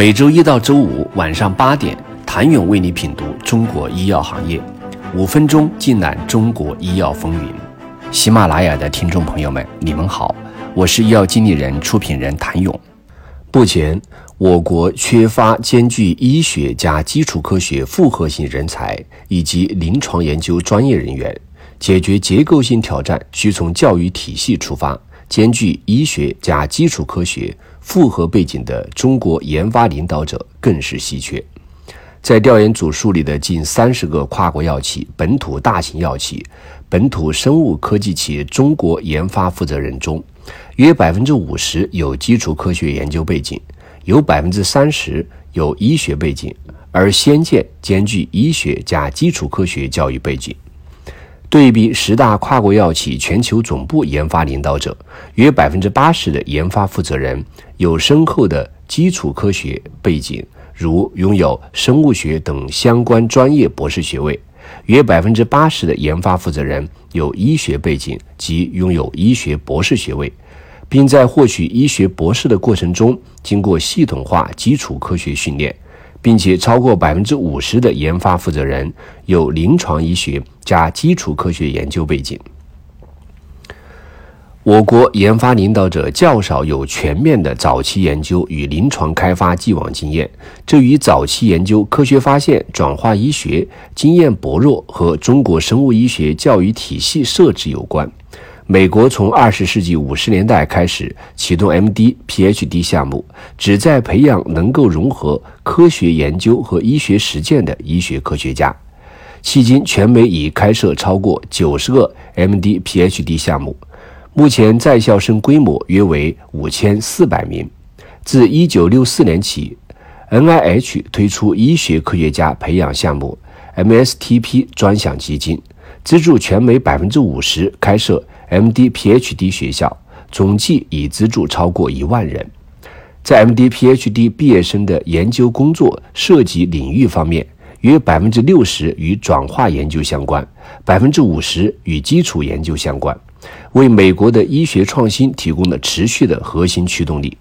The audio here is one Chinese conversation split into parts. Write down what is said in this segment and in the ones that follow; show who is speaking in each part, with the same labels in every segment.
Speaker 1: 每周一到周五晚上八点，谭勇为你品读中国医药行业，五分钟尽览中国医药风云。喜马拉雅的听众朋友们，你们好，我是医药经理人、出品人谭勇。目前，我国缺乏兼具医学加基础科学复合型人才以及临床研究专业人员，解决结构性挑战需从教育体系出发，兼具医学加基础科学。复合背景的中国研发领导者更是稀缺。在调研组梳理的近三十个跨国药企、本土大型药企、本土生物科技企业中国研发负责人中，约百分之五十有基础科学研究背景，有百分之三十有医学背景，而先见兼具医学加基础科学教育背景。对比十大跨国药企全球总部研发领导者，约百分之八十的研发负责人有深厚的基础科学背景，如拥有生物学等相关专业博士学位；约百分之八十的研发负责人有医学背景及拥有医学博士学位，并在获取医学博士的过程中经过系统化基础科学训练。并且超过百分之五十的研发负责人有临床医学加基础科学研究背景。我国研发领导者较少有全面的早期研究与临床开发既往经验，这与早期研究科学发现转化医学经验薄弱和中国生物医学教育体系设置有关。美国从二十世纪五十年代开始启动 MD、PhD 项目，旨在培养能够融合科学研究和医学实践的医学科学家。迄今，全美已开设超过九十个 MD、PhD 项目，目前在校生规模约为五千四百名。自一九六四年起，NIH 推出医学科学家培养项目 MSTP 专项基金，资助全美百分之五十开设。M.D. Ph.D. 学校总计已资助超过一万人。在 M.D. Ph.D. 毕业生的研究工作涉及领域方面，约百分之六十与转化研究相关，百分之五十与基础研究相关，为美国的医学创新提供了持续的核心驱动力。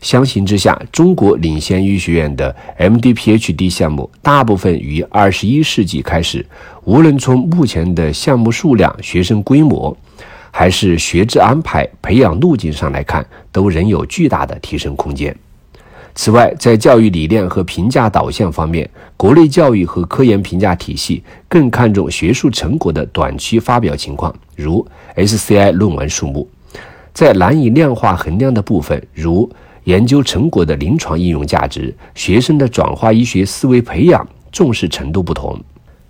Speaker 1: 相形之下，中国领先医学院的 M.D. Ph.D. 项目大部分于二十一世纪开始，无论从目前的项目数量、学生规模。还是学制安排、培养路径上来看，都仍有巨大的提升空间。此外，在教育理念和评价导向方面，国内教育和科研评价体系更看重学术成果的短期发表情况，如 SCI 论文数目；在难以量化衡量的部分，如研究成果的临床应用价值、学生的转化医学思维培养，重视程度不同。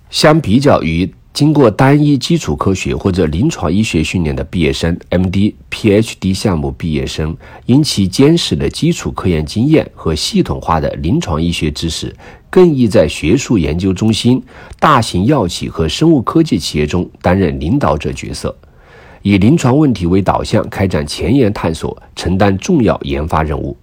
Speaker 1: 相比较于。经过单一基础科学或者临床医学训练的毕业生，MD、PhD 项目毕业生，因其坚实的基础科研经验和系统化的临床医学知识，更易在学术研究中心、大型药企和生物科技企业中担任领导者角色，以临床问题为导向开展前沿探索，承担重要研发任务。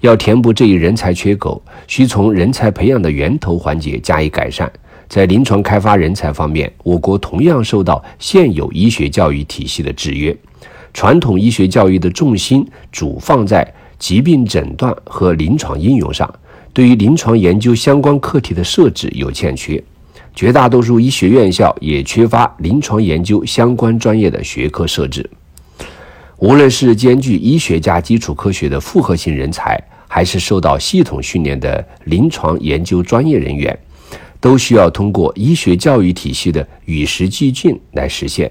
Speaker 1: 要填补这一人才缺口，需从人才培养的源头环节加以改善。在临床开发人才方面，我国同样受到现有医学教育体系的制约，传统医学教育的重心主放在疾病诊断和临床应用上，对于临床研究相关课题的设置有欠缺，绝大多数医学院校也缺乏临床研究相关专业的学科设置。无论是兼具医学加基础科学的复合型人才，还是受到系统训练的临床研究专业人员。都需要通过医学教育体系的与时俱进来实现。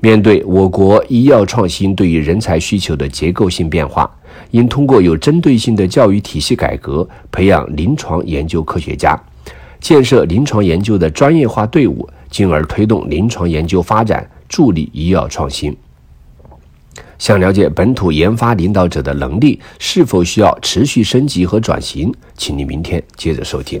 Speaker 1: 面对我国医药创新对于人才需求的结构性变化，应通过有针对性的教育体系改革，培养临床研究科学家，建设临床研究的专业化队伍，进而推动临床研究发展，助力医药创新。想了解本土研发领导者的能力是否需要持续升级和转型，请你明天接着收听。